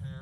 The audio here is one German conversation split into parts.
Hell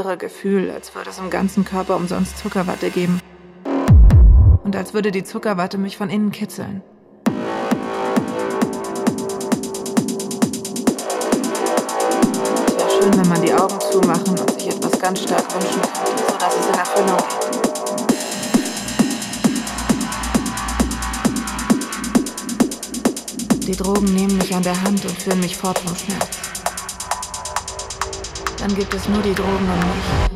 Dieses irre Gefühl, als würde es im ganzen Körper umsonst Zuckerwatte geben. Und als würde die Zuckerwatte mich von innen kitzeln. Es wäre schön, wenn man die Augen zumachen und sich etwas ganz stark wünschen könnte, sodass es in Erfüllung geht. Die Drogen nehmen mich an der Hand und führen mich fort vom Schmerz. Dann gibt es nur die Drogen und mich.